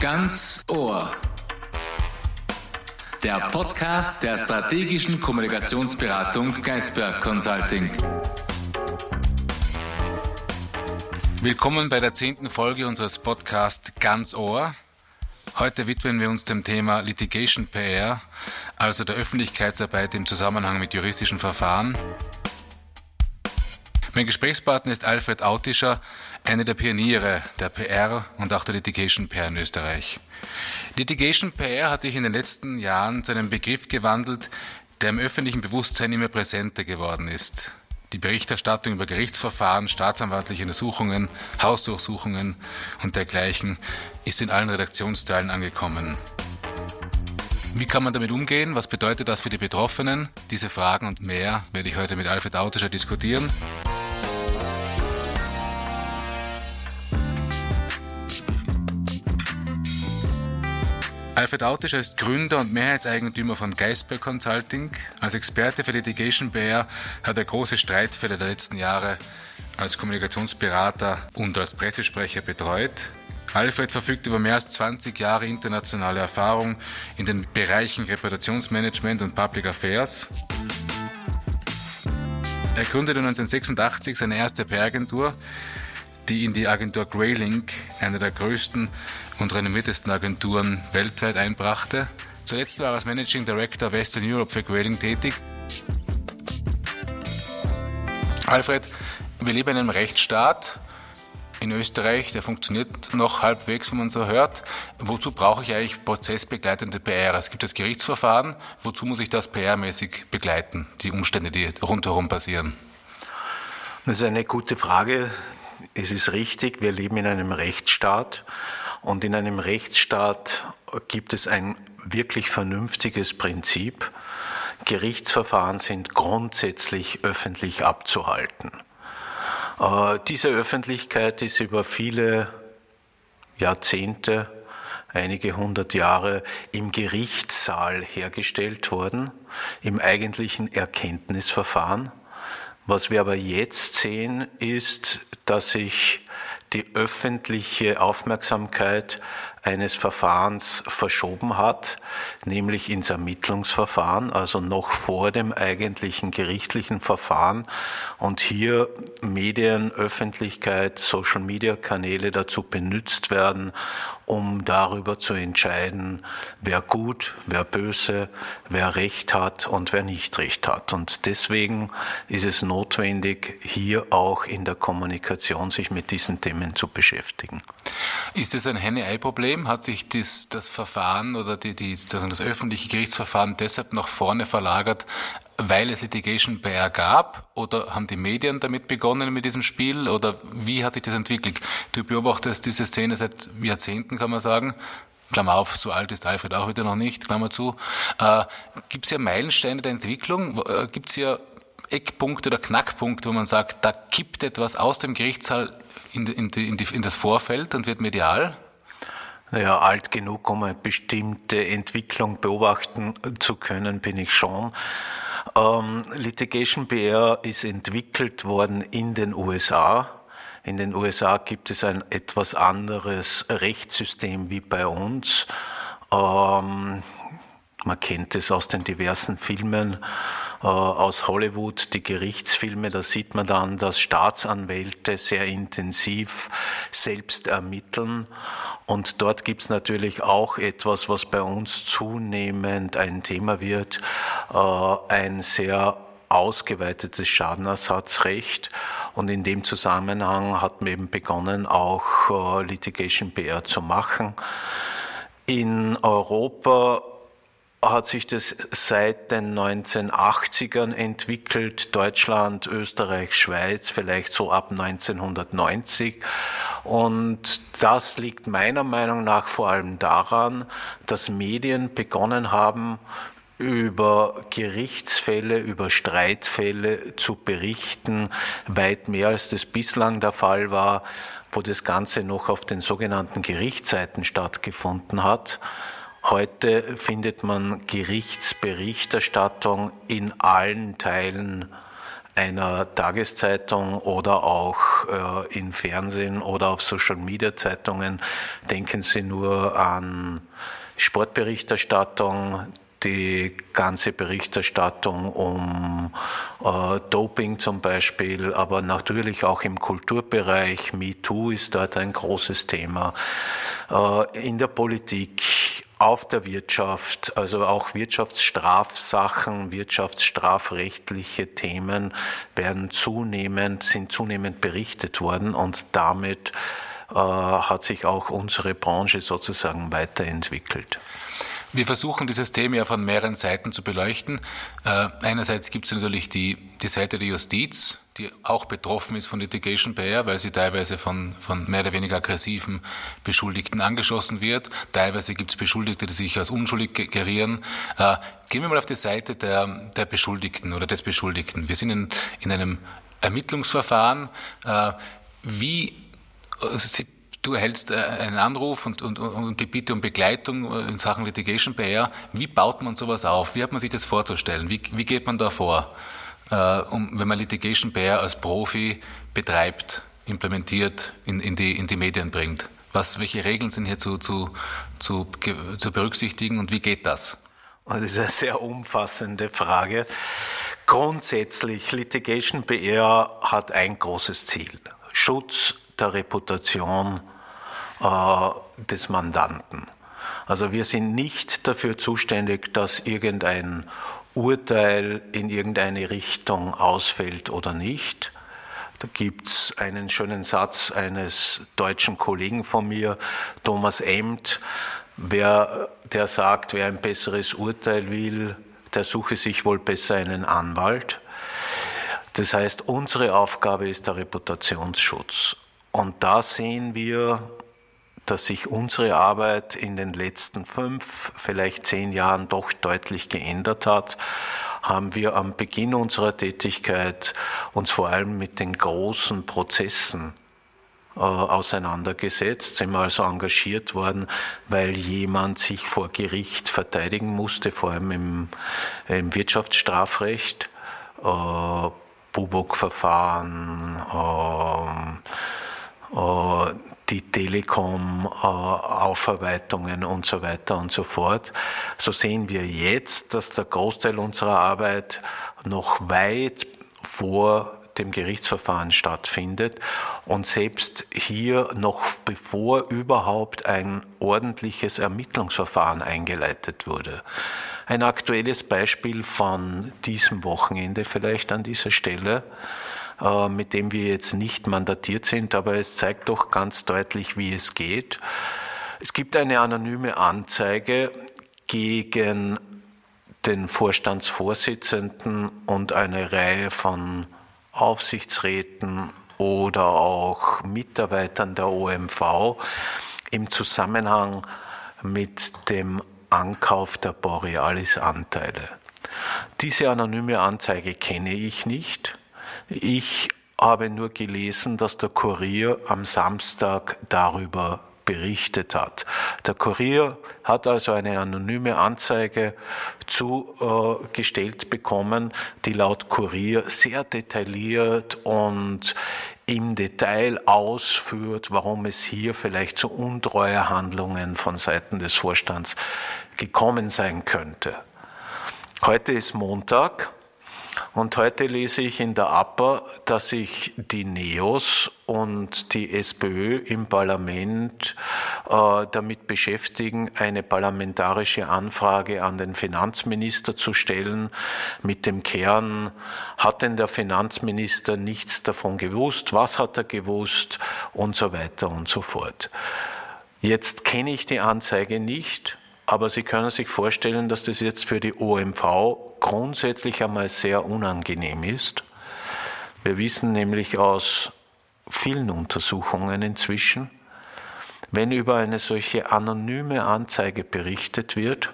Ganz Ohr. Der Podcast der strategischen Kommunikationsberatung Geisberg Consulting. Willkommen bei der zehnten Folge unseres Podcasts Ganz Ohr. Heute widmen wir uns dem Thema Litigation PR, also der Öffentlichkeitsarbeit im Zusammenhang mit juristischen Verfahren. Mein Gesprächspartner ist Alfred Autischer, einer der Pioniere der PR und auch der Litigation PR in Österreich. Litigation PR hat sich in den letzten Jahren zu einem Begriff gewandelt, der im öffentlichen Bewusstsein immer präsenter geworden ist. Die Berichterstattung über Gerichtsverfahren, staatsanwaltliche Untersuchungen, Hausdurchsuchungen und dergleichen ist in allen Redaktionsteilen angekommen. Wie kann man damit umgehen? Was bedeutet das für die Betroffenen? Diese Fragen und mehr werde ich heute mit Alfred Autischer diskutieren. Alfred Autischer ist Gründer und Mehrheitseigentümer von Geisberg Consulting. Als Experte für Litigation Bear hat er große Streitfälle der letzten Jahre als Kommunikationsberater und als Pressesprecher betreut. Alfred verfügt über mehr als 20 Jahre internationale Erfahrung in den Bereichen Reputationsmanagement und Public Affairs. Er gründete 1986 seine erste PR-Agentur, die in die Agentur Greylink, eine der größten und renommiertesten Agenturen weltweit, einbrachte. Zuletzt war er als Managing Director Western Europe für Greylink tätig. Alfred, wir leben in einem Rechtsstaat in Österreich, der funktioniert noch halbwegs, wie man so hört. Wozu brauche ich eigentlich prozessbegleitende PR? Es gibt das Gerichtsverfahren. Wozu muss ich das PR-mäßig begleiten, die Umstände, die rundherum passieren? Das ist eine gute Frage. Es ist richtig, wir leben in einem Rechtsstaat und in einem Rechtsstaat gibt es ein wirklich vernünftiges Prinzip. Gerichtsverfahren sind grundsätzlich öffentlich abzuhalten. Äh, diese Öffentlichkeit ist über viele Jahrzehnte, einige hundert Jahre im Gerichtssaal hergestellt worden, im eigentlichen Erkenntnisverfahren. Was wir aber jetzt sehen, ist, dass sich die öffentliche Aufmerksamkeit eines Verfahrens verschoben hat, nämlich ins Ermittlungsverfahren, also noch vor dem eigentlichen gerichtlichen Verfahren. Und hier Medien, Öffentlichkeit, Social-Media-Kanäle dazu benutzt werden, um darüber zu entscheiden, wer gut, wer böse, wer Recht hat und wer nicht Recht hat. Und deswegen ist es notwendig, hier auch in der Kommunikation sich mit diesen Themen zu beschäftigen. Ist es ein Henne-Ei-Problem? Hat sich das, das Verfahren oder die, die, das, das öffentliche Gerichtsverfahren deshalb nach vorne verlagert, weil es Litigation PR gab? Oder haben die Medien damit begonnen mit diesem Spiel? Oder wie hat sich das entwickelt? Du beobachtest diese Szene seit Jahrzehnten, kann man sagen. Klammer auf, so alt ist Alfred auch wieder noch nicht, Klammer zu. Äh, Gibt es ja Meilensteine der Entwicklung? Äh, Gibt es ja Eckpunkte oder Knackpunkte, wo man sagt, da kippt etwas aus dem Gerichtssaal in, in, in, die, in das Vorfeld und wird medial? Naja, alt genug, um eine bestimmte Entwicklung beobachten zu können, bin ich schon. Ähm, Litigation PR ist entwickelt worden in den USA. In den USA gibt es ein etwas anderes Rechtssystem wie bei uns. Ähm, man kennt es aus den diversen Filmen äh, aus Hollywood, die Gerichtsfilme, da sieht man dann, dass Staatsanwälte sehr intensiv selbst ermitteln. Und dort gibt es natürlich auch etwas, was bei uns zunehmend ein Thema wird, äh, ein sehr ausgeweitetes Schadenersatzrecht. Und in dem Zusammenhang hat man eben begonnen, auch äh, Litigation PR zu machen. In Europa hat sich das seit den 1980ern entwickelt, Deutschland, Österreich, Schweiz, vielleicht so ab 1990. Und das liegt meiner Meinung nach vor allem daran, dass Medien begonnen haben, über Gerichtsfälle, über Streitfälle zu berichten, weit mehr als das bislang der Fall war, wo das Ganze noch auf den sogenannten Gerichtsseiten stattgefunden hat. Heute findet man Gerichtsberichterstattung in allen Teilen einer Tageszeitung oder auch äh, in Fernsehen oder auf Social Media Zeitungen. Denken Sie nur an Sportberichterstattung, die ganze Berichterstattung um äh, Doping zum Beispiel, aber natürlich auch im Kulturbereich. MeToo ist dort ein großes Thema. Äh, in der Politik, auf der Wirtschaft, also auch Wirtschaftsstrafsachen, wirtschaftsstrafrechtliche Themen werden zunehmend, sind zunehmend berichtet worden und damit äh, hat sich auch unsere Branche sozusagen weiterentwickelt. Wir versuchen dieses Thema ja von mehreren Seiten zu beleuchten. Äh, einerseits gibt es natürlich die, die Seite der Justiz, die auch betroffen ist von Litigation Bear, weil sie teilweise von, von mehr oder weniger aggressiven Beschuldigten angeschossen wird. Teilweise gibt es Beschuldigte, die sich als unschuldig gerieren. Äh, gehen wir mal auf die Seite der, der Beschuldigten oder des Beschuldigten. Wir sind in, in einem Ermittlungsverfahren. Äh, wie Sie Du erhältst äh, einen Anruf und, und, und die Bitte um Begleitung äh, in Sachen Litigation PR. Wie baut man sowas auf? Wie hat man sich das vorzustellen? Wie, wie geht man da vor, äh, um, wenn man Litigation PR als Profi betreibt, implementiert, in, in, die, in die Medien bringt? Was, welche Regeln sind hier zu, zu, zu, zu berücksichtigen und wie geht das? Das ist eine sehr umfassende Frage. Grundsätzlich, Litigation PR hat ein großes Ziel. Schutz der Reputation äh, des Mandanten. Also wir sind nicht dafür zuständig, dass irgendein Urteil in irgendeine Richtung ausfällt oder nicht. Da gibt es einen schönen Satz eines deutschen Kollegen von mir, Thomas Emt, wer, der sagt, wer ein besseres Urteil will, der suche sich wohl besser einen Anwalt. Das heißt, unsere Aufgabe ist der Reputationsschutz. Und da sehen wir, dass sich unsere Arbeit in den letzten fünf, vielleicht zehn Jahren doch deutlich geändert hat, haben wir am Beginn unserer Tätigkeit uns vor allem mit den großen Prozessen äh, auseinandergesetzt, sind wir also engagiert worden, weil jemand sich vor Gericht verteidigen musste, vor allem im, im Wirtschaftsstrafrecht, äh, Bubok-Verfahren, äh, äh, die Telekom-Aufarbeitungen und so weiter und so fort. So sehen wir jetzt, dass der Großteil unserer Arbeit noch weit vor dem Gerichtsverfahren stattfindet und selbst hier noch bevor überhaupt ein ordentliches Ermittlungsverfahren eingeleitet wurde. Ein aktuelles Beispiel von diesem Wochenende vielleicht an dieser Stelle. Äh, mit dem wir jetzt nicht mandatiert sind, aber es zeigt doch ganz deutlich, wie es geht. Es gibt eine anonyme Anzeige gegen den Vorstandsvorsitzenden und eine Reihe von Aufsichtsräten oder auch Mitarbeitern der OMV im Zusammenhang mit dem Ankauf der Borealis-Anteile. Diese anonyme Anzeige kenne ich nicht. Ich habe nur gelesen, dass der Kurier am Samstag darüber berichtet hat. Der Kurier hat also eine anonyme Anzeige zugestellt bekommen, die laut Kurier sehr detailliert und im Detail ausführt, warum es hier vielleicht zu Untreuehandlungen von Seiten des Vorstands gekommen sein könnte. Heute ist Montag. Und heute lese ich in der APA, dass sich die NEOS und die SPÖ im Parlament äh, damit beschäftigen, eine parlamentarische Anfrage an den Finanzminister zu stellen. Mit dem Kern, hat denn der Finanzminister nichts davon gewusst, was hat er gewusst? Und so weiter und so fort. Jetzt kenne ich die Anzeige nicht, aber Sie können sich vorstellen, dass das jetzt für die OMV grundsätzlich einmal sehr unangenehm ist. Wir wissen nämlich aus vielen Untersuchungen inzwischen, wenn über eine solche anonyme Anzeige berichtet wird,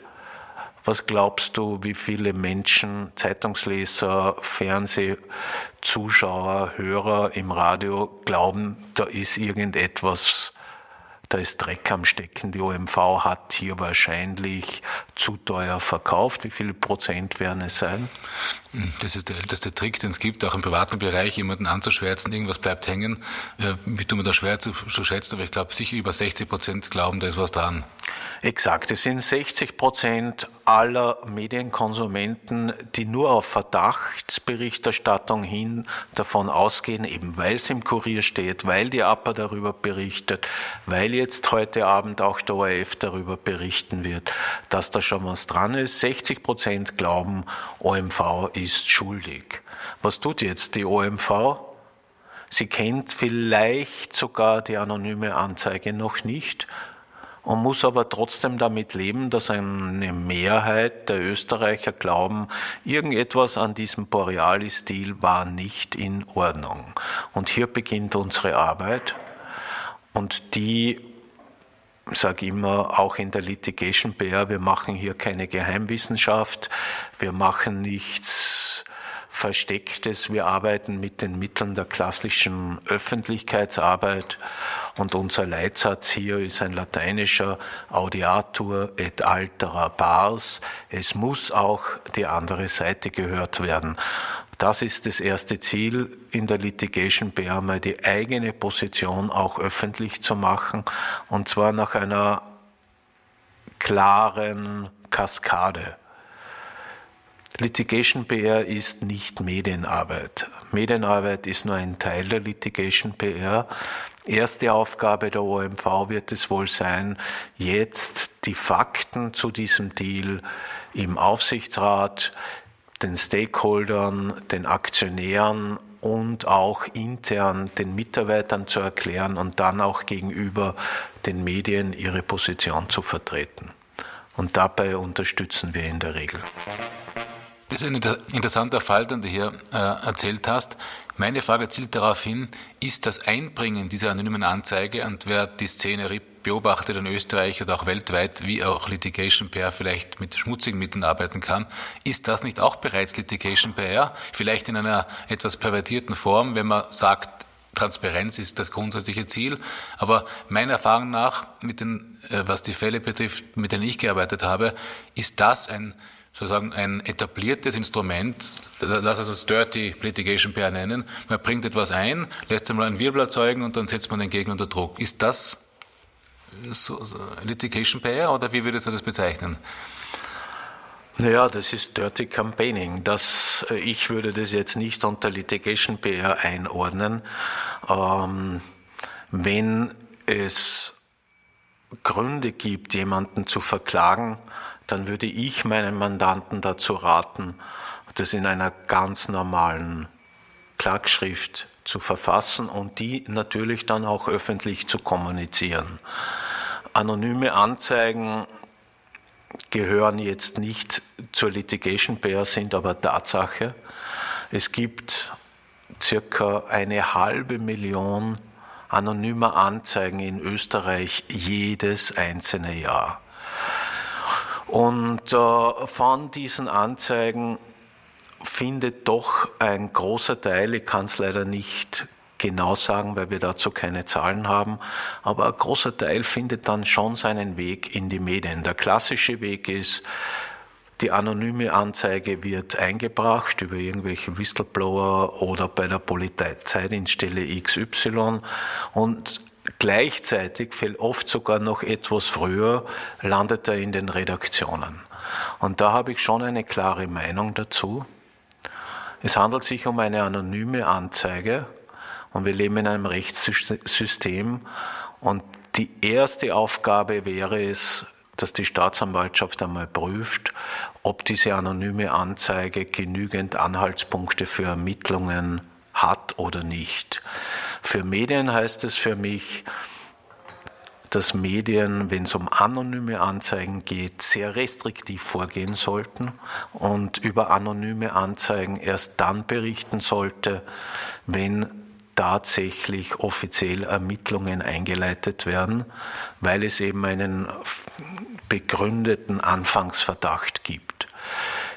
was glaubst du, wie viele Menschen, Zeitungsleser, Fernsehzuschauer, Hörer im Radio glauben, da ist irgendetwas da ist Dreck am Stecken. Die OMV hat hier wahrscheinlich zu teuer verkauft. Wie viele Prozent werden es sein? Das ist der älteste Trick, den es gibt, auch im privaten Bereich, jemanden anzuschwärzen, irgendwas bleibt hängen. Wie tut man das schwer zu, zu schätzen, aber ich glaube, sicher über 60 Prozent glauben, da ist was dran. Exakt, es sind 60 Prozent aller Medienkonsumenten, die nur auf Verdachtsberichterstattung hin davon ausgehen, eben weil es im Kurier steht, weil die APA darüber berichtet, weil jetzt heute Abend auch der ORF darüber berichten wird, dass da schon was dran ist. 60 Prozent glauben, OMV ist schuldig. Was tut jetzt die OMV? Sie kennt vielleicht sogar die anonyme Anzeige noch nicht und muss aber trotzdem damit leben, dass eine Mehrheit der Österreicher glauben, irgendetwas an diesem Borealis-Deal war nicht in Ordnung. Und hier beginnt unsere Arbeit und die sage immer, auch in der Litigation PR, wir machen hier keine Geheimwissenschaft, wir machen nichts Verstecktes, wir arbeiten mit den Mitteln der klassischen Öffentlichkeitsarbeit und unser Leitsatz hier ist ein lateinischer Audiatur et altera pars. Es muss auch die andere Seite gehört werden. Das ist das erste Ziel in der Litigation mal die eigene Position auch öffentlich zu machen und zwar nach einer klaren Kaskade. Litigation PR ist nicht Medienarbeit. Medienarbeit ist nur ein Teil der Litigation PR. Erste Aufgabe der OMV wird es wohl sein, jetzt die Fakten zu diesem Deal im Aufsichtsrat, den Stakeholdern, den Aktionären und auch intern den Mitarbeitern zu erklären und dann auch gegenüber den Medien ihre Position zu vertreten. Und dabei unterstützen wir in der Regel. Das ist ein interessanter Fall, den du hier äh, erzählt hast. Meine Frage zielt darauf hin, ist das Einbringen dieser anonymen Anzeige und wer die Szene beobachtet in Österreich oder auch weltweit, wie auch Litigation PR vielleicht mit schmutzigen Mitteln arbeiten kann, ist das nicht auch bereits Litigation PR? Vielleicht in einer etwas pervertierten Form, wenn man sagt, Transparenz ist das grundsätzliche Ziel. Aber meiner Erfahrung nach, mit den, äh, was die Fälle betrifft, mit denen ich gearbeitet habe, ist das ein sozusagen ein etabliertes Instrument, lass es uns Dirty Litigation PR nennen. Man bringt etwas ein, lässt einmal einen Wirbel erzeugen und dann setzt man den Gegner unter Druck. Ist das so, so Litigation PR oder wie würdest du das bezeichnen? Naja, das ist Dirty Campaigning. Das, äh, ich würde das jetzt nicht unter Litigation PR einordnen. Ähm, wenn es Gründe gibt, jemanden zu verklagen, dann würde ich meinen Mandanten dazu raten, das in einer ganz normalen Klagschrift zu verfassen und die natürlich dann auch öffentlich zu kommunizieren. Anonyme Anzeigen gehören jetzt nicht zur Litigation Pair, sind aber Tatsache. Es gibt circa eine halbe Million anonymer Anzeigen in Österreich jedes einzelne Jahr. Und äh, von diesen Anzeigen findet doch ein großer Teil, ich kann es leider nicht genau sagen, weil wir dazu keine Zahlen haben, aber ein großer Teil findet dann schon seinen Weg in die Medien. Der klassische Weg ist, die anonyme Anzeige wird eingebracht über irgendwelche Whistleblower oder bei der Polizeidienststelle XY und Gleichzeitig, viel oft sogar noch etwas früher, landet er in den Redaktionen. Und da habe ich schon eine klare Meinung dazu. Es handelt sich um eine anonyme Anzeige und wir leben in einem Rechtssystem und die erste Aufgabe wäre es, dass die Staatsanwaltschaft einmal prüft, ob diese anonyme Anzeige genügend Anhaltspunkte für Ermittlungen hat oder nicht. Für Medien heißt es für mich, dass Medien, wenn es um anonyme Anzeigen geht, sehr restriktiv vorgehen sollten und über anonyme Anzeigen erst dann berichten sollte, wenn tatsächlich offiziell Ermittlungen eingeleitet werden, weil es eben einen begründeten Anfangsverdacht gibt.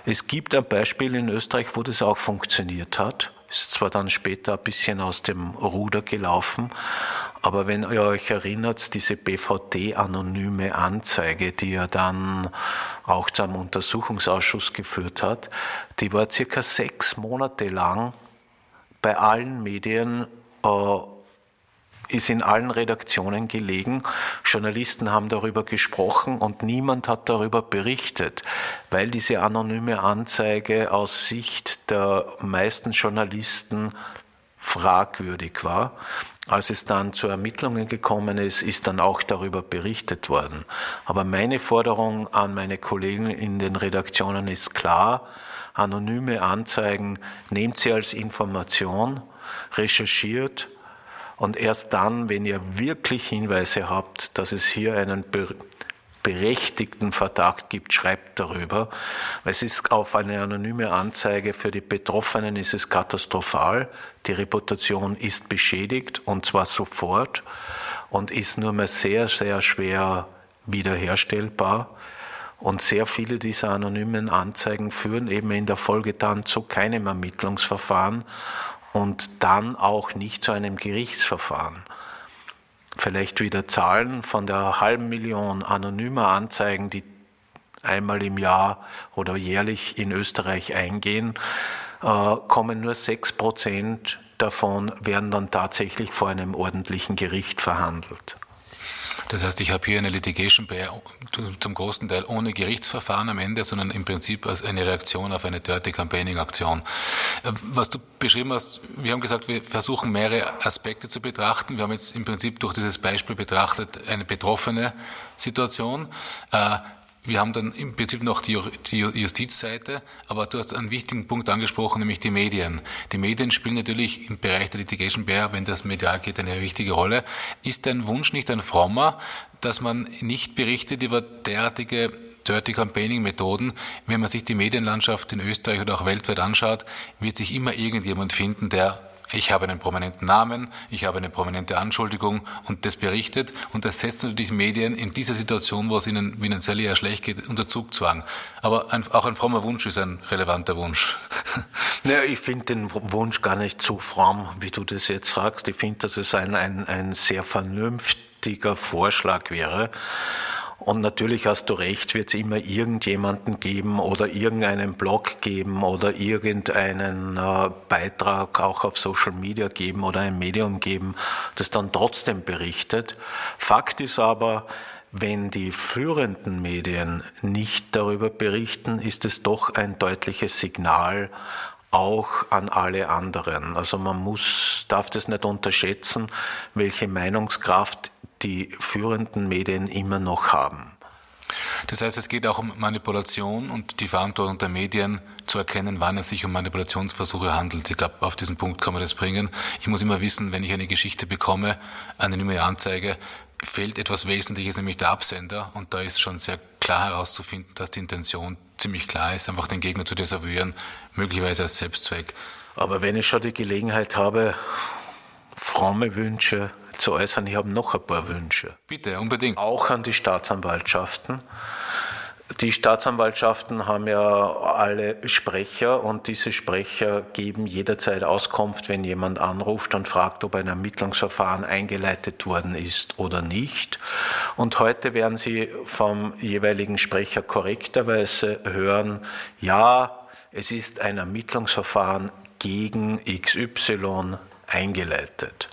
Es gibt ein Beispiel in Österreich, wo das auch funktioniert hat. ist zwar dann später ein bisschen aus dem Ruder gelaufen, aber wenn ihr euch erinnert, diese BVD-anonyme Anzeige, die er dann auch zu einem Untersuchungsausschuss geführt hat, die war circa sechs Monate lang bei allen Medien äh, ist in allen Redaktionen gelegen. Journalisten haben darüber gesprochen und niemand hat darüber berichtet, weil diese anonyme Anzeige aus Sicht der meisten Journalisten fragwürdig war. Als es dann zu Ermittlungen gekommen ist, ist dann auch darüber berichtet worden. Aber meine Forderung an meine Kollegen in den Redaktionen ist klar, anonyme Anzeigen nehmt sie als Information, recherchiert, und erst dann, wenn ihr wirklich Hinweise habt, dass es hier einen berechtigten Verdacht gibt, schreibt darüber. Es ist auf eine anonyme Anzeige für die Betroffenen ist es katastrophal. Die Reputation ist beschädigt und zwar sofort und ist nur mehr sehr, sehr schwer wiederherstellbar. Und sehr viele dieser anonymen Anzeigen führen eben in der Folge dann zu keinem Ermittlungsverfahren und dann auch nicht zu einem Gerichtsverfahren. Vielleicht wieder Zahlen von der halben Million anonymer Anzeigen, die einmal im Jahr oder jährlich in Österreich eingehen, äh, kommen nur sechs Prozent davon werden dann tatsächlich vor einem ordentlichen Gericht verhandelt. Das heißt, ich habe hier eine Litigation zum großen Teil ohne Gerichtsverfahren am Ende, sondern im Prinzip als eine Reaktion auf eine Dirty Campaigning Aktion. Äh, was du beschrieben hast, wir haben gesagt, wir versuchen mehrere Aspekte zu betrachten. Wir haben jetzt im Prinzip durch dieses Beispiel betrachtet eine betroffene Situation. Äh, wir haben dann im Prinzip noch die, Justizseite, aber du hast einen wichtigen Punkt angesprochen, nämlich die Medien. Die Medien spielen natürlich im Bereich der Litigation Bear, wenn das medial geht, eine wichtige Rolle. Ist dein Wunsch nicht ein frommer, dass man nicht berichtet über derartige Dirty Campaigning Methoden. Wenn man sich die Medienlandschaft in Österreich oder auch weltweit anschaut, wird sich immer irgendjemand finden, der ich habe einen prominenten Namen, ich habe eine prominente Anschuldigung und das berichtet und das setzt natürlich Medien in dieser Situation, wo es ihnen finanziell eher schlecht geht, unter Zugzwang. Aber ein, auch ein frommer Wunsch ist ein relevanter Wunsch. Naja, ich finde den Wunsch gar nicht so fromm, wie du das jetzt sagst. Ich finde, dass es ein, ein, ein sehr vernünftiger Vorschlag wäre. Und natürlich hast du recht, wird es immer irgendjemanden geben oder irgendeinen Blog geben oder irgendeinen äh, Beitrag auch auf Social Media geben oder ein Medium geben, das dann trotzdem berichtet. Fakt ist aber, wenn die führenden Medien nicht darüber berichten, ist es doch ein deutliches Signal auch an alle anderen. Also man muss, darf das nicht unterschätzen, welche Meinungskraft die führenden Medien immer noch haben. Das heißt, es geht auch um Manipulation und die Verantwortung der Medien zu erkennen, wann es sich um Manipulationsversuche handelt. Ich glaube, auf diesen Punkt kann man das bringen. Ich muss immer wissen, wenn ich eine Geschichte bekomme, eine neue Anzeige, fehlt etwas Wesentliches, nämlich der Absender. Und da ist schon sehr klar herauszufinden, dass die Intention ziemlich klar ist, einfach den Gegner zu desavouieren, möglicherweise als Selbstzweck. Aber wenn ich schon die Gelegenheit habe, fromme Wünsche zu äußern. Ich habe noch ein paar Wünsche. Bitte, unbedingt. Auch an die Staatsanwaltschaften. Die Staatsanwaltschaften haben ja alle Sprecher und diese Sprecher geben jederzeit Auskunft, wenn jemand anruft und fragt, ob ein Ermittlungsverfahren eingeleitet worden ist oder nicht. Und heute werden Sie vom jeweiligen Sprecher korrekterweise hören, ja, es ist ein Ermittlungsverfahren gegen XY eingeleitet.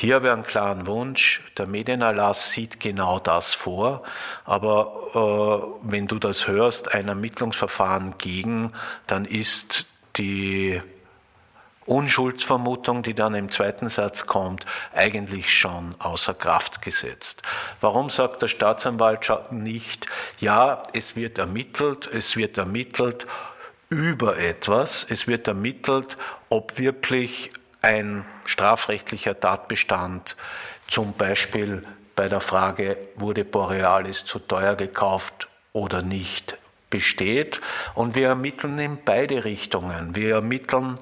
Hier habe ich einen klaren Wunsch. Der Medienerlass sieht genau das vor. Aber äh, wenn du das hörst, ein Ermittlungsverfahren gegen, dann ist die Unschuldsvermutung, die dann im zweiten Satz kommt, eigentlich schon außer Kraft gesetzt. Warum sagt der Staatsanwalt nicht, ja, es wird ermittelt, es wird ermittelt über etwas, es wird ermittelt, ob wirklich ein strafrechtlicher Tatbestand, zum Beispiel bei der Frage, wurde Borealis zu teuer gekauft oder nicht, besteht. Und wir ermitteln in beide Richtungen. Wir ermitteln,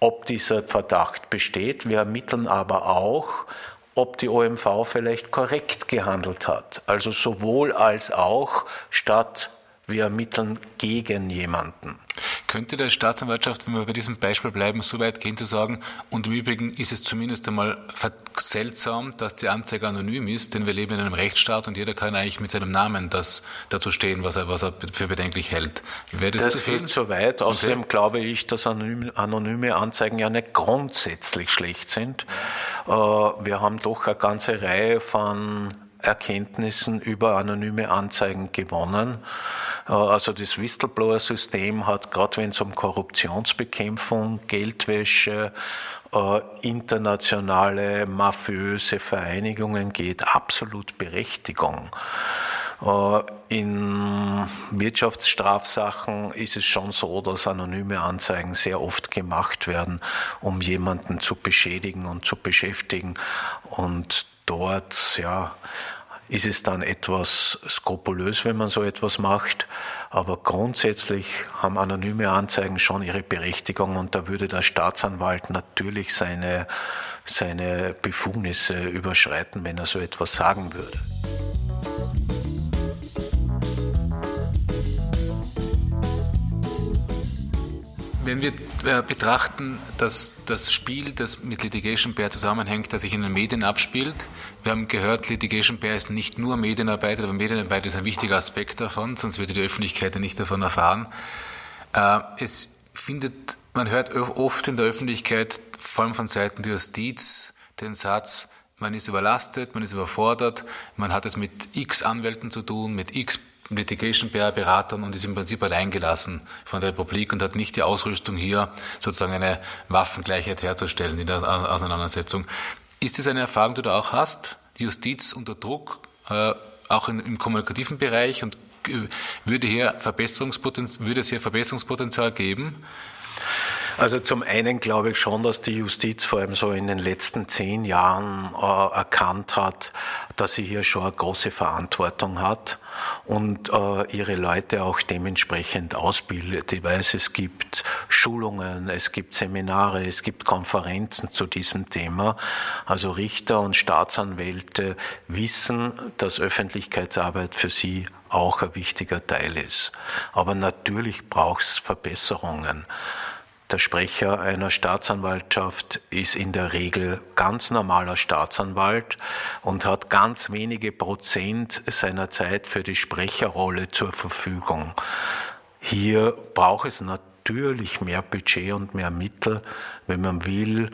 ob dieser Verdacht besteht. Wir ermitteln aber auch, ob die OMV vielleicht korrekt gehandelt hat. Also sowohl als auch statt wir ermitteln gegen jemanden. Könnte der Staatsanwaltschaft, wenn wir bei diesem Beispiel bleiben, so weit gehen zu sagen, und im Übrigen ist es zumindest einmal seltsam, dass die Anzeige anonym ist, denn wir leben in einem Rechtsstaat und jeder kann eigentlich mit seinem Namen das dazu stehen, was er, was er für bedenklich hält. Wäre das, das zu viel? zu weit. Außerdem okay. glaube ich, dass anonyme Anzeigen ja nicht grundsätzlich schlecht sind. Äh, wir haben doch eine ganze Reihe von Erkenntnissen über anonyme Anzeigen gewonnen. Äh, also das Whistleblower-System hat, gerade wenn es um Korruptionsbekämpfung, Geldwäsche, äh, internationale mafiöse Vereinigungen geht, absolut Berechtigung. Äh, in Wirtschaftsstrafsachen ist es schon so, dass anonyme Anzeigen sehr oft gemacht werden, um jemanden zu beschädigen und zu beschäftigen. Und dort, ja, ist es dann etwas skrupulös, wenn man so etwas macht. Aber grundsätzlich haben anonyme Anzeigen schon ihre Berechtigung und da würde der Staatsanwalt natürlich seine, seine Befugnisse überschreiten, wenn er so etwas sagen würde. Wenn wir äh, betrachten, dass das Spiel, das mit Litigation Bear zusammenhängt, das sich in den Medien abspielt, wir haben gehört, Litigation Bear ist nicht nur Medienarbeit, aber Medienarbeit ist ein wichtiger Aspekt davon, sonst würde die Öffentlichkeit ja nicht davon erfahren. Äh, es findet, man hört oft in der Öffentlichkeit, vor allem von Seiten der Justiz, den Satz, man ist überlastet, man ist überfordert, man hat es mit x Anwälten zu tun, mit x Litigation Beratern und ist im Prinzip alleingelassen von der Republik und hat nicht die Ausrüstung hier sozusagen eine Waffengleichheit herzustellen in der Auseinandersetzung. Ist das eine Erfahrung, die du auch hast? Die Justiz unter Druck, äh, auch im kommunikativen Bereich und äh, würde, hier Verbesserungspotenzial, würde es hier Verbesserungspotenzial geben? Also zum einen glaube ich schon, dass die Justiz vor allem so in den letzten zehn Jahren äh, erkannt hat, dass sie hier schon eine große Verantwortung hat und äh, ihre Leute auch dementsprechend ausbildet. Ich weiß, es gibt Schulungen, es gibt Seminare, es gibt Konferenzen zu diesem Thema. Also Richter und Staatsanwälte wissen, dass Öffentlichkeitsarbeit für sie auch ein wichtiger Teil ist. Aber natürlich braucht es Verbesserungen. Der Sprecher einer Staatsanwaltschaft ist in der Regel ganz normaler Staatsanwalt und hat ganz wenige Prozent seiner Zeit für die Sprecherrolle zur Verfügung. Hier braucht es natürlich mehr Budget und mehr Mittel, wenn man will,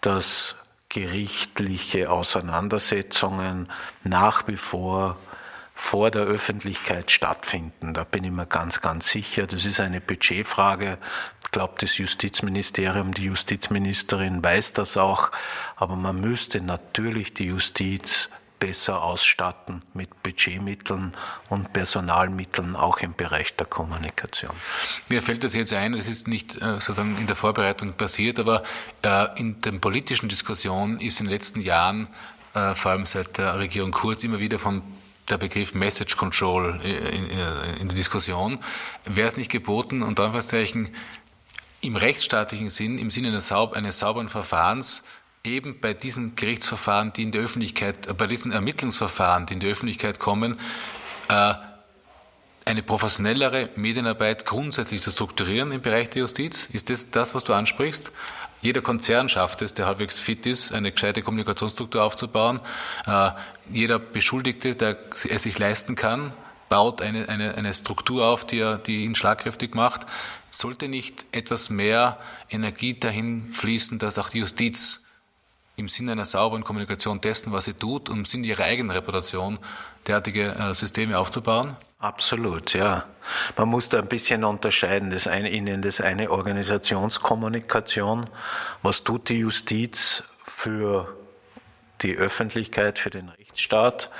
dass gerichtliche Auseinandersetzungen nach wie vor vor der Öffentlichkeit stattfinden. Da bin ich mir ganz, ganz sicher. Das ist eine Budgetfrage. Ich glaube, das Justizministerium, die Justizministerin weiß das auch. Aber man müsste natürlich die Justiz besser ausstatten mit Budgetmitteln und Personalmitteln, auch im Bereich der Kommunikation. Mir fällt das jetzt ein, das ist nicht äh, sozusagen in der Vorbereitung passiert, aber äh, in den politischen Diskussionen ist in den letzten Jahren, äh, vor allem seit der Regierung Kurz, immer wieder von der Begriff Message Control in, in, in der Diskussion. Wäre es nicht geboten, und Anführungszeichen, im rechtsstaatlichen Sinn, im Sinne eines, saub eines sauberen Verfahrens, eben bei diesen Gerichtsverfahren, die in der Öffentlichkeit, äh, bei diesen Ermittlungsverfahren, die in die Öffentlichkeit kommen, äh, eine professionellere Medienarbeit grundsätzlich zu strukturieren im Bereich der Justiz? Ist das das, was du ansprichst? Jeder Konzern schafft es, der halbwegs fit ist, eine gescheite Kommunikationsstruktur aufzubauen. Jeder Beschuldigte, der es sich leisten kann, baut eine, eine, eine Struktur auf, die, die ihn schlagkräftig macht. Sollte nicht etwas mehr Energie dahin fließen, dass auch die Justiz im Sinne einer sauberen Kommunikation testen, was sie tut, um im Sinne ihrer eigenen Reputation derartige äh, Systeme aufzubauen? Absolut, ja. Man muss da ein bisschen unterscheiden. Das eine, Ihnen das eine Organisationskommunikation. Was tut die Justiz für die Öffentlichkeit, für den Rechtsstaat?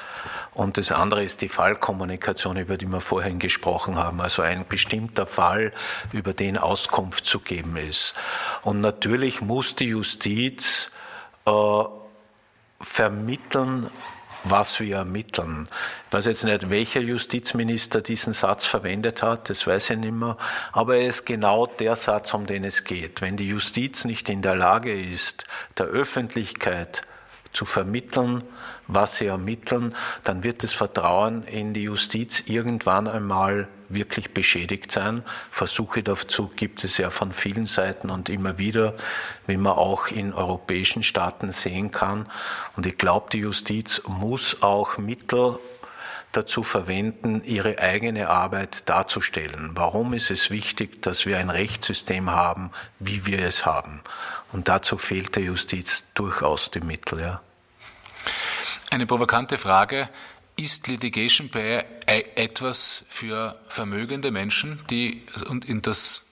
Und das andere ist die Fallkommunikation, über die wir vorhin gesprochen haben. Also ein bestimmter Fall, über den Auskunft zu geben ist. Und natürlich muss die Justiz äh, vermitteln, was wir ermitteln. Ich weiß jetzt nicht, welcher Justizminister diesen Satz verwendet hat, das weiß ich nicht mehr, aber er ist genau der Satz, um den es geht. Wenn die Justiz nicht in der Lage ist, der Öffentlichkeit zu vermitteln, was sie ermitteln, dann wird das Vertrauen in die Justiz irgendwann einmal wirklich beschädigt sein. Versuche dazu gibt es ja von vielen Seiten und immer wieder, wie man auch in europäischen Staaten sehen kann. Und ich glaube, die Justiz muss auch Mittel dazu verwenden, ihre eigene Arbeit darzustellen. Warum ist es wichtig, dass wir ein Rechtssystem haben, wie wir es haben? Und dazu fehlt der Justiz durchaus die Mittel. Ja. Eine provokante Frage. Ist Litigation bei etwas für vermögende Menschen, die in das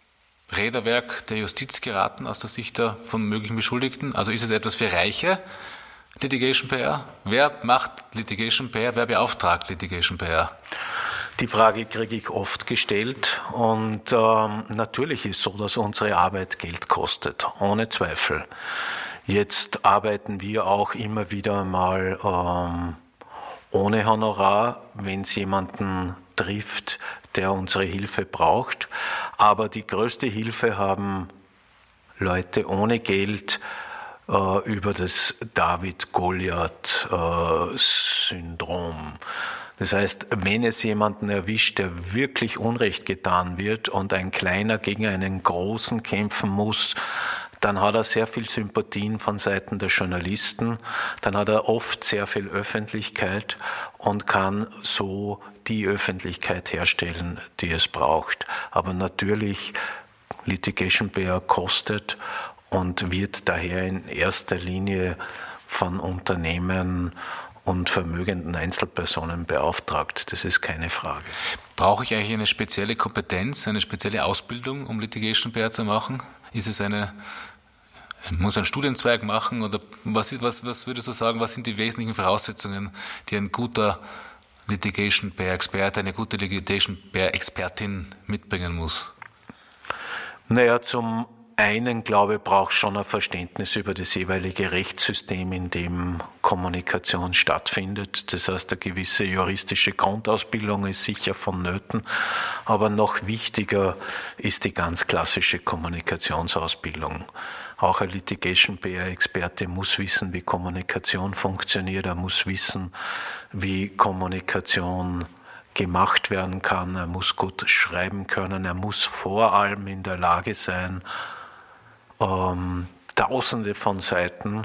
Räderwerk der Justiz geraten aus der Sicht der von möglichen Beschuldigten? Also ist es etwas für Reiche, Litigation PR? Wer macht Litigation PR? Wer beauftragt Litigation PR? Die Frage kriege ich oft gestellt und ähm, natürlich ist so, dass unsere Arbeit Geld kostet, ohne Zweifel. Jetzt arbeiten wir auch immer wieder mal ähm, ohne Honorar, wenn es jemanden trifft, der unsere Hilfe braucht. Aber die größte Hilfe haben Leute ohne Geld, äh, über das David-Goliath-Syndrom. Das heißt, wenn es jemanden erwischt, der wirklich Unrecht getan wird und ein Kleiner gegen einen Großen kämpfen muss, dann hat er sehr viel Sympathien von Seiten der Journalisten, dann hat er oft sehr viel Öffentlichkeit und kann so die Öffentlichkeit herstellen, die es braucht. Aber natürlich, Litigation Bear kostet und wird daher in erster Linie von Unternehmen und vermögenden Einzelpersonen beauftragt. Das ist keine Frage. Brauche ich eigentlich eine spezielle Kompetenz, eine spezielle Ausbildung, um Litigation PR zu machen? Ist es eine, muss ein Studienzweig machen oder was, was, was würdest du sagen, was sind die wesentlichen Voraussetzungen, die ein guter Litigation PR Experte, eine gute Litigation PR Expertin mitbringen muss? Naja, zum einen, glaube ich, braucht schon ein Verständnis über das jeweilige Rechtssystem, in dem Kommunikation stattfindet. Das heißt, eine gewisse juristische Grundausbildung ist sicher vonnöten, aber noch wichtiger ist die ganz klassische Kommunikationsausbildung. Auch ein Litigation PR-Experte muss wissen, wie Kommunikation funktioniert. Er muss wissen, wie Kommunikation gemacht werden kann. Er muss gut schreiben können. Er muss vor allem in der Lage sein, ähm, Tausende von Seiten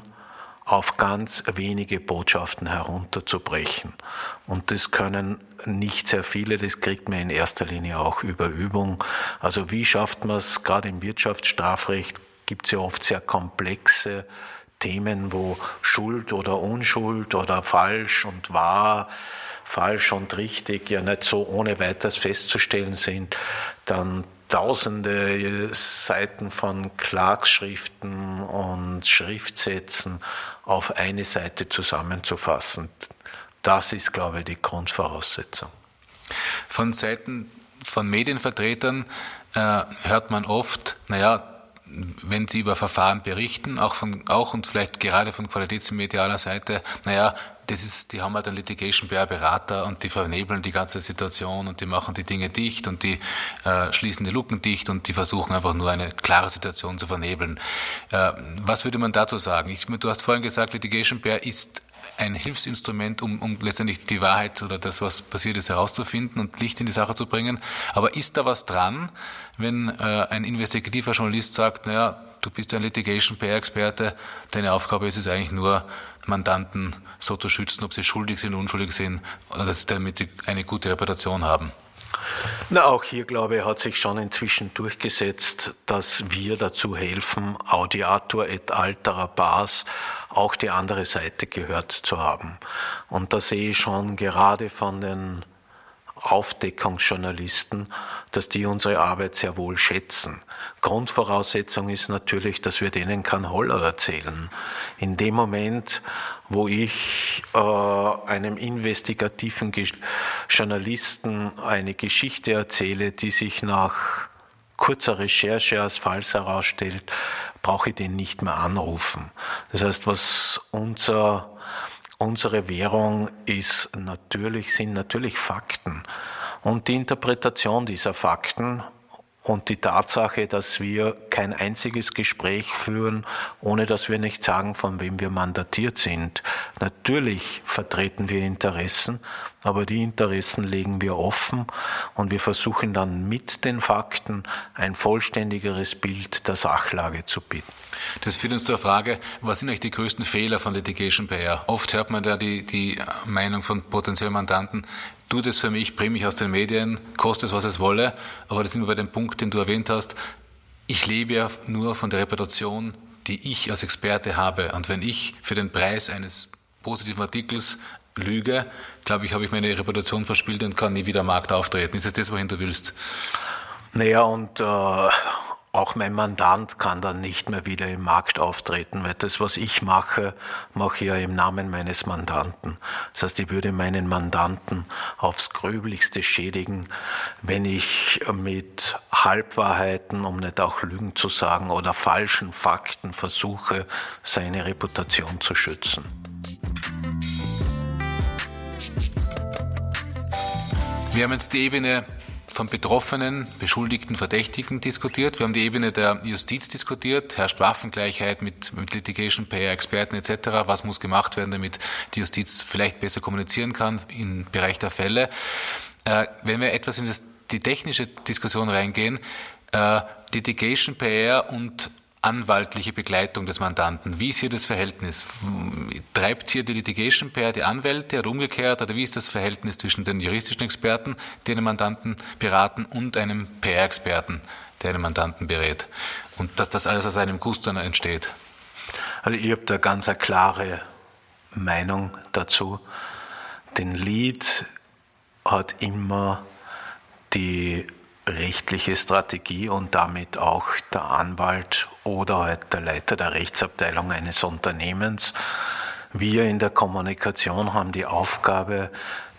auf ganz wenige Botschaften herunterzubrechen. Und das können nicht sehr viele, das kriegt man in erster Linie auch über Übung. Also wie schafft man es, gerade im Wirtschaftsstrafrecht gibt es ja oft sehr komplexe Themen, wo Schuld oder Unschuld oder falsch und wahr, falsch und richtig ja nicht so ohne weiteres festzustellen sind, dann tausende Seiten von Klagschriften und Schriftsätzen auf eine Seite zusammenzufassen. Das ist, glaube ich, die Grundvoraussetzung. Von Seiten von Medienvertretern äh, hört man oft, naja, wenn sie über Verfahren berichten, auch, von, auch und vielleicht gerade von qualitätsmedialer Seite, naja, das ist, die haben halt einen Litigation PR Berater und die vernebeln die ganze Situation und die machen die Dinge dicht und die äh, schließen die Lücken dicht und die versuchen einfach nur eine klare Situation zu vernebeln. Äh, was würde man dazu sagen? Ich, du hast vorhin gesagt, Litigation PR ist ein Hilfsinstrument, um, um letztendlich die Wahrheit oder das, was passiert ist, herauszufinden und Licht in die Sache zu bringen. Aber ist da was dran, wenn äh, ein investigativer Journalist sagt, naja, du bist ein Litigation PR-Experte, deine Aufgabe ist es eigentlich nur, Mandanten so zu schützen, ob sie schuldig sind, unschuldig sind, damit sie eine gute Reputation haben? Na, auch hier, glaube ich, hat sich schon inzwischen durchgesetzt, dass wir dazu helfen, Audiator et altera pars auch die andere Seite gehört zu haben. Und da sehe ich schon gerade von den Aufdeckungsjournalisten, dass die unsere Arbeit sehr wohl schätzen. Grundvoraussetzung ist natürlich, dass wir denen kein Holler erzählen. In dem Moment, wo ich äh, einem investigativen Journalisten eine Geschichte erzähle, die sich nach kurzer Recherche als falsch herausstellt, brauche ich den nicht mehr anrufen. Das heißt, was unser unsere Währung ist natürlich, sind natürlich Fakten. Und die Interpretation dieser Fakten und die Tatsache, dass wir kein einziges Gespräch führen, ohne dass wir nicht sagen, von wem wir mandatiert sind. Natürlich vertreten wir Interessen, aber die Interessen legen wir offen und wir versuchen dann mit den Fakten ein vollständigeres Bild der Sachlage zu bieten. Das führt uns zur Frage, was sind eigentlich die größten Fehler von Litigation PR? Oft hört man da die, die Meinung von potenziellen Mandanten, tu das für mich, bring mich aus den Medien, koste es, was es wolle. Aber da sind wir bei dem Punkt, den du erwähnt hast. Ich lebe ja nur von der Reputation, die ich als Experte habe. Und wenn ich für den Preis eines positiven Artikels lüge, glaube ich, habe ich meine Reputation verspielt und kann nie wieder am Markt auftreten. Ist das das, wohin du willst? Naja, und äh, auch mein Mandant kann dann nicht mehr wieder im Markt auftreten, weil das, was ich mache, mache ich ja im Namen meines Mandanten. Das heißt, ich würde meinen Mandanten aufs Gröblichste schädigen, wenn ich mit Halbwahrheiten, um nicht auch Lügen zu sagen, oder falschen Fakten versuche, seine Reputation zu schützen. Wir haben jetzt die Ebene von Betroffenen, Beschuldigten, Verdächtigen diskutiert. Wir haben die Ebene der Justiz diskutiert. Herrscht Waffengleichheit mit, mit Litigation Payer, Experten etc. Was muss gemacht werden, damit die Justiz vielleicht besser kommunizieren kann im Bereich der Fälle? Äh, wenn wir etwas in das, die technische Diskussion reingehen, äh, Litigation Payer und anwaltliche Begleitung des Mandanten. Wie ist hier das Verhältnis? Treibt hier die Litigation Pair die Anwälte oder umgekehrt? Oder wie ist das Verhältnis zwischen den juristischen Experten, die einen Mandanten beraten, und einem PR-Experten, der einen Mandanten berät? Und dass das alles aus einem Gusto entsteht? Also ich habe da ganz eine klare Meinung dazu. Den Lead hat immer die rechtliche Strategie und damit auch der Anwalt oder halt der Leiter der Rechtsabteilung eines Unternehmens. Wir in der Kommunikation haben die Aufgabe,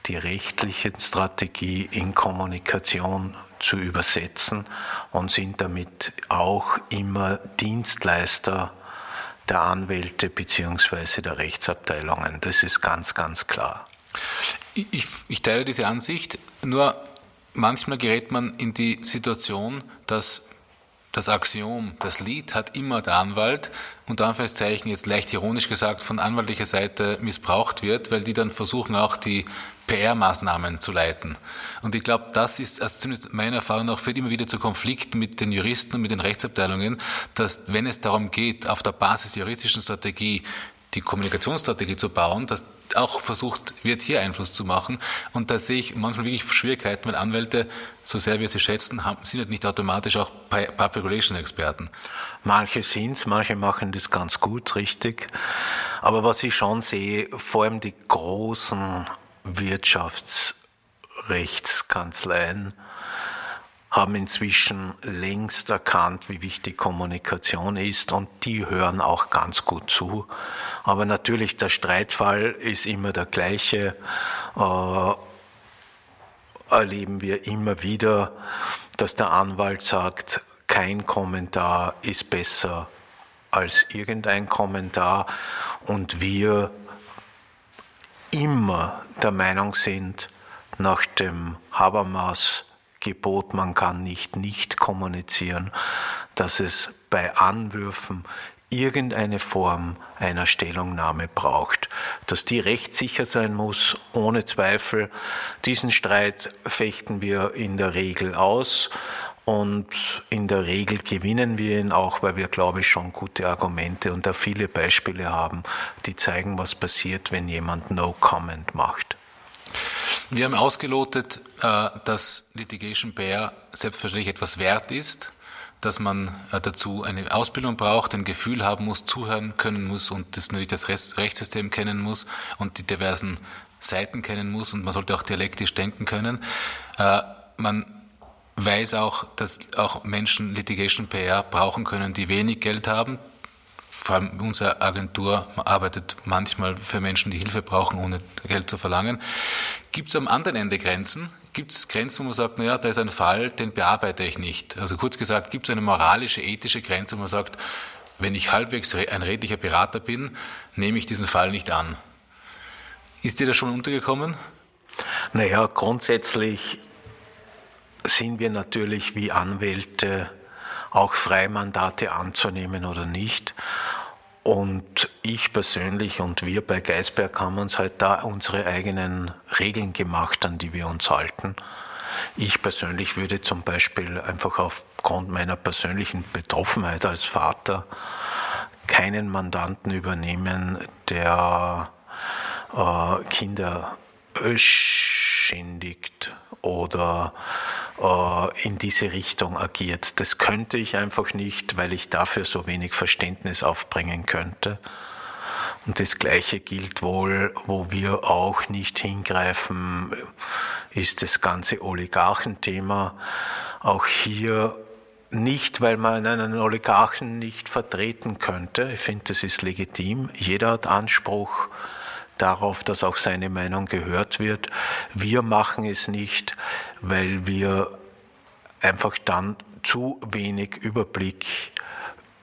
die rechtliche Strategie in Kommunikation zu übersetzen und sind damit auch immer Dienstleister der Anwälte bzw. der Rechtsabteilungen. Das ist ganz, ganz klar. Ich, ich teile diese Ansicht, nur manchmal gerät man in die Situation, dass das Axiom, das Lied hat immer der Anwalt, unter Anführungszeichen jetzt leicht ironisch gesagt, von anwaltlicher Seite missbraucht wird, weil die dann versuchen auch die PR-Maßnahmen zu leiten. Und ich glaube, das ist, also zumindest meiner Erfahrung nach, führt immer wieder zu Konflikten mit den Juristen und mit den Rechtsabteilungen, dass wenn es darum geht, auf der Basis der juristischen Strategie die Kommunikationsstrategie zu bauen, dass auch versucht wird, hier Einfluss zu machen. Und da sehe ich manchmal wirklich Schwierigkeiten, weil Anwälte, so sehr wir sie schätzen, haben, sind halt nicht automatisch auch Public Relations Experten. Manche sind es, manche machen das ganz gut, richtig. Aber was ich schon sehe, vor allem die großen Wirtschaftsrechtskanzleien, haben inzwischen längst erkannt, wie wichtig Kommunikation ist und die hören auch ganz gut zu. Aber natürlich, der Streitfall ist immer der gleiche. Äh, erleben wir immer wieder, dass der Anwalt sagt, kein Kommentar ist besser als irgendein Kommentar und wir immer der Meinung sind, nach dem Habermas Gebot, man kann nicht nicht kommunizieren, dass es bei Anwürfen irgendeine Form einer Stellungnahme braucht, dass die rechtssicher sein muss, ohne Zweifel. Diesen Streit fechten wir in der Regel aus und in der Regel gewinnen wir ihn auch, weil wir, glaube ich, schon gute Argumente und da viele Beispiele haben, die zeigen, was passiert, wenn jemand No Comment macht. Wir haben ausgelotet, äh, dass Litigation Bear selbstverständlich etwas wert ist, dass man äh, dazu eine Ausbildung braucht, ein Gefühl haben muss, zuhören können muss und das natürlich das Rechtssystem kennen muss und die diversen Seiten kennen muss und man sollte auch dialektisch denken können. Äh, man weiß auch, dass auch Menschen Litigation PR brauchen können, die wenig Geld haben, vor allem unsere Agentur arbeitet manchmal für Menschen, die Hilfe brauchen, ohne Geld zu verlangen. Gibt es am anderen Ende Grenzen? Gibt es Grenzen, wo man sagt, naja, da ist ein Fall, den bearbeite ich nicht? Also kurz gesagt, gibt es eine moralische, ethische Grenze, wo man sagt, wenn ich halbwegs ein redlicher Berater bin, nehme ich diesen Fall nicht an. Ist dir das schon untergekommen? Naja, grundsätzlich sind wir natürlich wie Anwälte auch frei, Mandate anzunehmen oder nicht. Und ich persönlich und wir bei Geisberg haben uns halt da unsere eigenen Regeln gemacht, an die wir uns halten. Ich persönlich würde zum Beispiel einfach aufgrund meiner persönlichen Betroffenheit als Vater keinen Mandanten übernehmen, der äh, Kinder schändigt oder äh, in diese Richtung agiert. Das könnte ich einfach nicht, weil ich dafür so wenig Verständnis aufbringen könnte. Und das Gleiche gilt wohl, wo wir auch nicht hingreifen, ist das ganze Oligarchenthema. Auch hier nicht, weil man einen Oligarchen nicht vertreten könnte. Ich finde, das ist legitim. Jeder hat Anspruch darauf, dass auch seine Meinung gehört wird. Wir machen es nicht, weil wir einfach dann zu wenig Überblick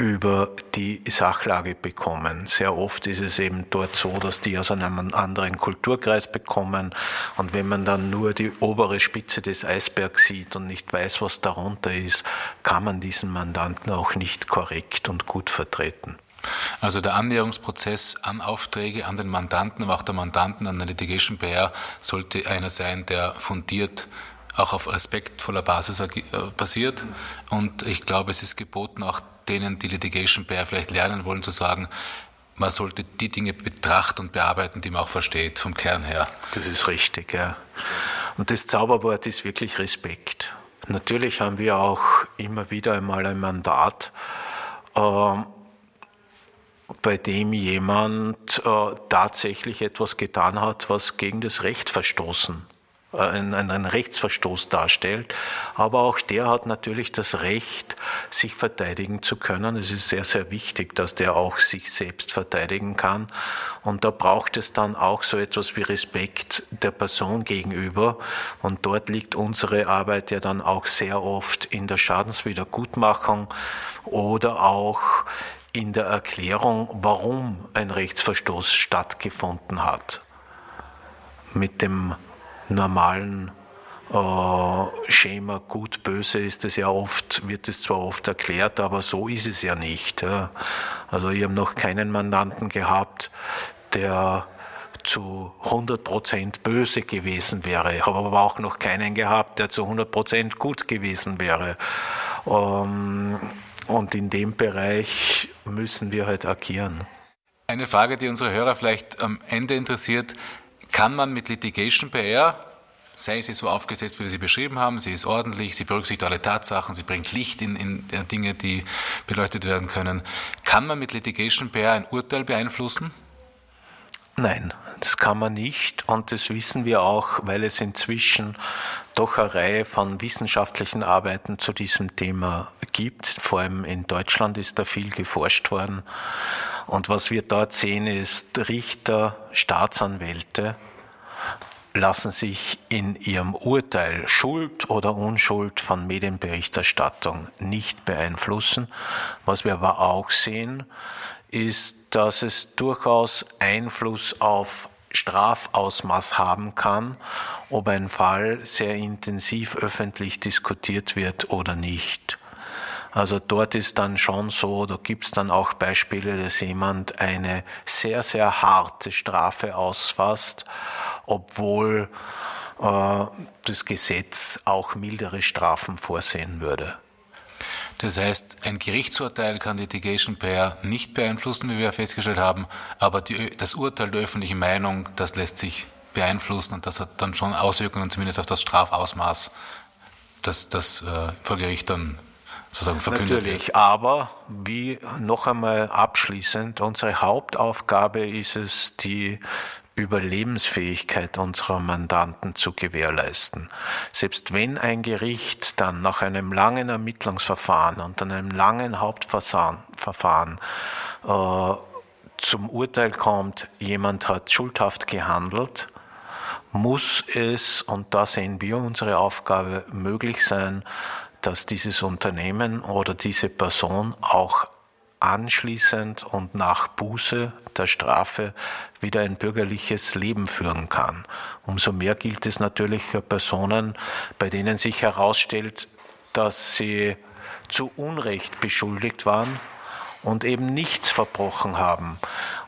über die Sachlage bekommen. Sehr oft ist es eben dort so, dass die aus einem anderen Kulturkreis bekommen und wenn man dann nur die obere Spitze des Eisbergs sieht und nicht weiß, was darunter ist, kann man diesen Mandanten auch nicht korrekt und gut vertreten. Also der Annäherungsprozess an Aufträge, an den Mandanten, aber auch der Mandanten an der Litigation PR sollte einer sein, der fundiert auch auf respektvoller Basis basiert. Äh, Und ich glaube, es ist geboten, auch denen, die Litigation PR vielleicht lernen wollen, zu sagen, man sollte die Dinge betrachten und bearbeiten, die man auch versteht, vom Kern her. Das ist richtig, ja. Und das Zauberwort ist wirklich Respekt. Natürlich haben wir auch immer wieder einmal ein Mandat, ähm, bei dem jemand äh, tatsächlich etwas getan hat, was gegen das Recht verstoßen einen, einen Rechtsverstoß darstellt. Aber auch der hat natürlich das Recht, sich verteidigen zu können. Es ist sehr, sehr wichtig, dass der auch sich selbst verteidigen kann. Und da braucht es dann auch so etwas wie Respekt der Person gegenüber. Und dort liegt unsere Arbeit ja dann auch sehr oft in der Schadenswiedergutmachung oder auch in der Erklärung, warum ein Rechtsverstoß stattgefunden hat. Mit dem normalen äh, Schema gut, böse ist es ja oft, wird es zwar oft erklärt, aber so ist es ja nicht. Ja. Also ich habe noch keinen Mandanten gehabt, der zu 100% böse gewesen wäre. Ich habe aber auch noch keinen gehabt, der zu 100% gut gewesen wäre. Ähm, und in dem Bereich müssen wir halt agieren. Eine Frage, die unsere Hörer vielleicht am Ende interessiert. Kann man mit Litigation PR, sei sie so aufgesetzt, wie wir sie beschrieben haben, sie ist ordentlich, sie berücksichtigt alle Tatsachen, sie bringt Licht in, in Dinge, die beleuchtet werden können, kann man mit Litigation PR ein Urteil beeinflussen? Nein, das kann man nicht und das wissen wir auch, weil es inzwischen doch eine Reihe von wissenschaftlichen Arbeiten zu diesem Thema gibt. Vor allem in Deutschland ist da viel geforscht worden. Und was wir dort sehen, ist Richter, Staatsanwälte lassen sich in ihrem Urteil Schuld oder Unschuld von Medienberichterstattung nicht beeinflussen. Was wir aber auch sehen, ist, dass es durchaus Einfluss auf Strafausmaß haben kann, ob ein Fall sehr intensiv öffentlich diskutiert wird oder nicht. Also dort ist dann schon so, da gibt es dann auch Beispiele, dass jemand eine sehr, sehr harte Strafe ausfasst, obwohl äh, das Gesetz auch mildere Strafen vorsehen würde. Das heißt, ein Gerichtsurteil kann Litigation Pair nicht beeinflussen, wie wir festgestellt haben, aber die, das Urteil der öffentlichen Meinung, das lässt sich beeinflussen und das hat dann schon Auswirkungen zumindest auf das Strafausmaß, das, das äh, vor Gericht dann sozusagen verkündet Natürlich, wird. aber wie noch einmal abschließend, unsere Hauptaufgabe ist es, die Überlebensfähigkeit unserer Mandanten zu gewährleisten. Selbst wenn ein Gericht dann nach einem langen Ermittlungsverfahren und einem langen Hauptverfahren äh, zum Urteil kommt, jemand hat schuldhaft gehandelt, muss es, und da sehen wir unsere Aufgabe, möglich sein, dass dieses Unternehmen oder diese Person auch anschließend und nach Buße der Strafe wieder ein bürgerliches Leben führen kann. Umso mehr gilt es natürlich für Personen, bei denen sich herausstellt, dass sie zu Unrecht beschuldigt waren und eben nichts verbrochen haben.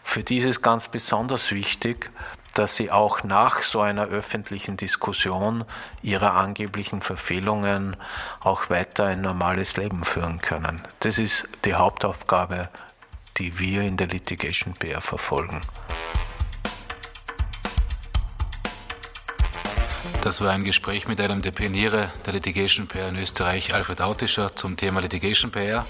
Für die ist es ganz besonders wichtig, dass sie auch nach so einer öffentlichen Diskussion ihrer angeblichen Verfehlungen auch weiter ein normales Leben führen können. Das ist die Hauptaufgabe, die wir in der Litigation PR verfolgen. Das war ein Gespräch mit einem der Pioniere der Litigation PR in Österreich, Alfred Autischer, zum Thema Litigation PR.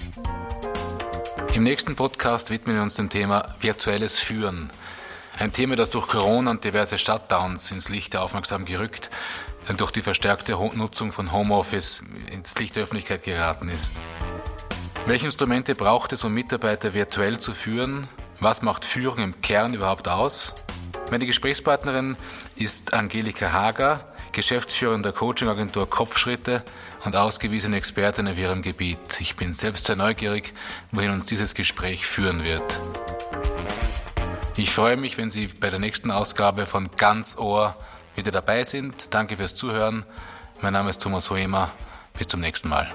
Im nächsten Podcast widmen wir uns dem Thema virtuelles Führen. Ein Thema, das durch Corona und diverse Shutdowns ins Licht der Aufmerksamkeit gerückt durch die verstärkte Nutzung von Homeoffice ins Licht der Öffentlichkeit geraten ist. Welche Instrumente braucht es, um Mitarbeiter virtuell zu führen? Was macht Führung im Kern überhaupt aus? Meine Gesprächspartnerin ist Angelika Hager, Geschäftsführerin der Coachingagentur Kopfschritte und ausgewiesene Expertin auf ihrem Gebiet. Ich bin selbst sehr neugierig, wohin uns dieses Gespräch führen wird. Ich freue mich, wenn Sie bei der nächsten Ausgabe von Ganz Ohr wieder dabei sind. Danke fürs Zuhören. Mein Name ist Thomas Hoemer. Bis zum nächsten Mal.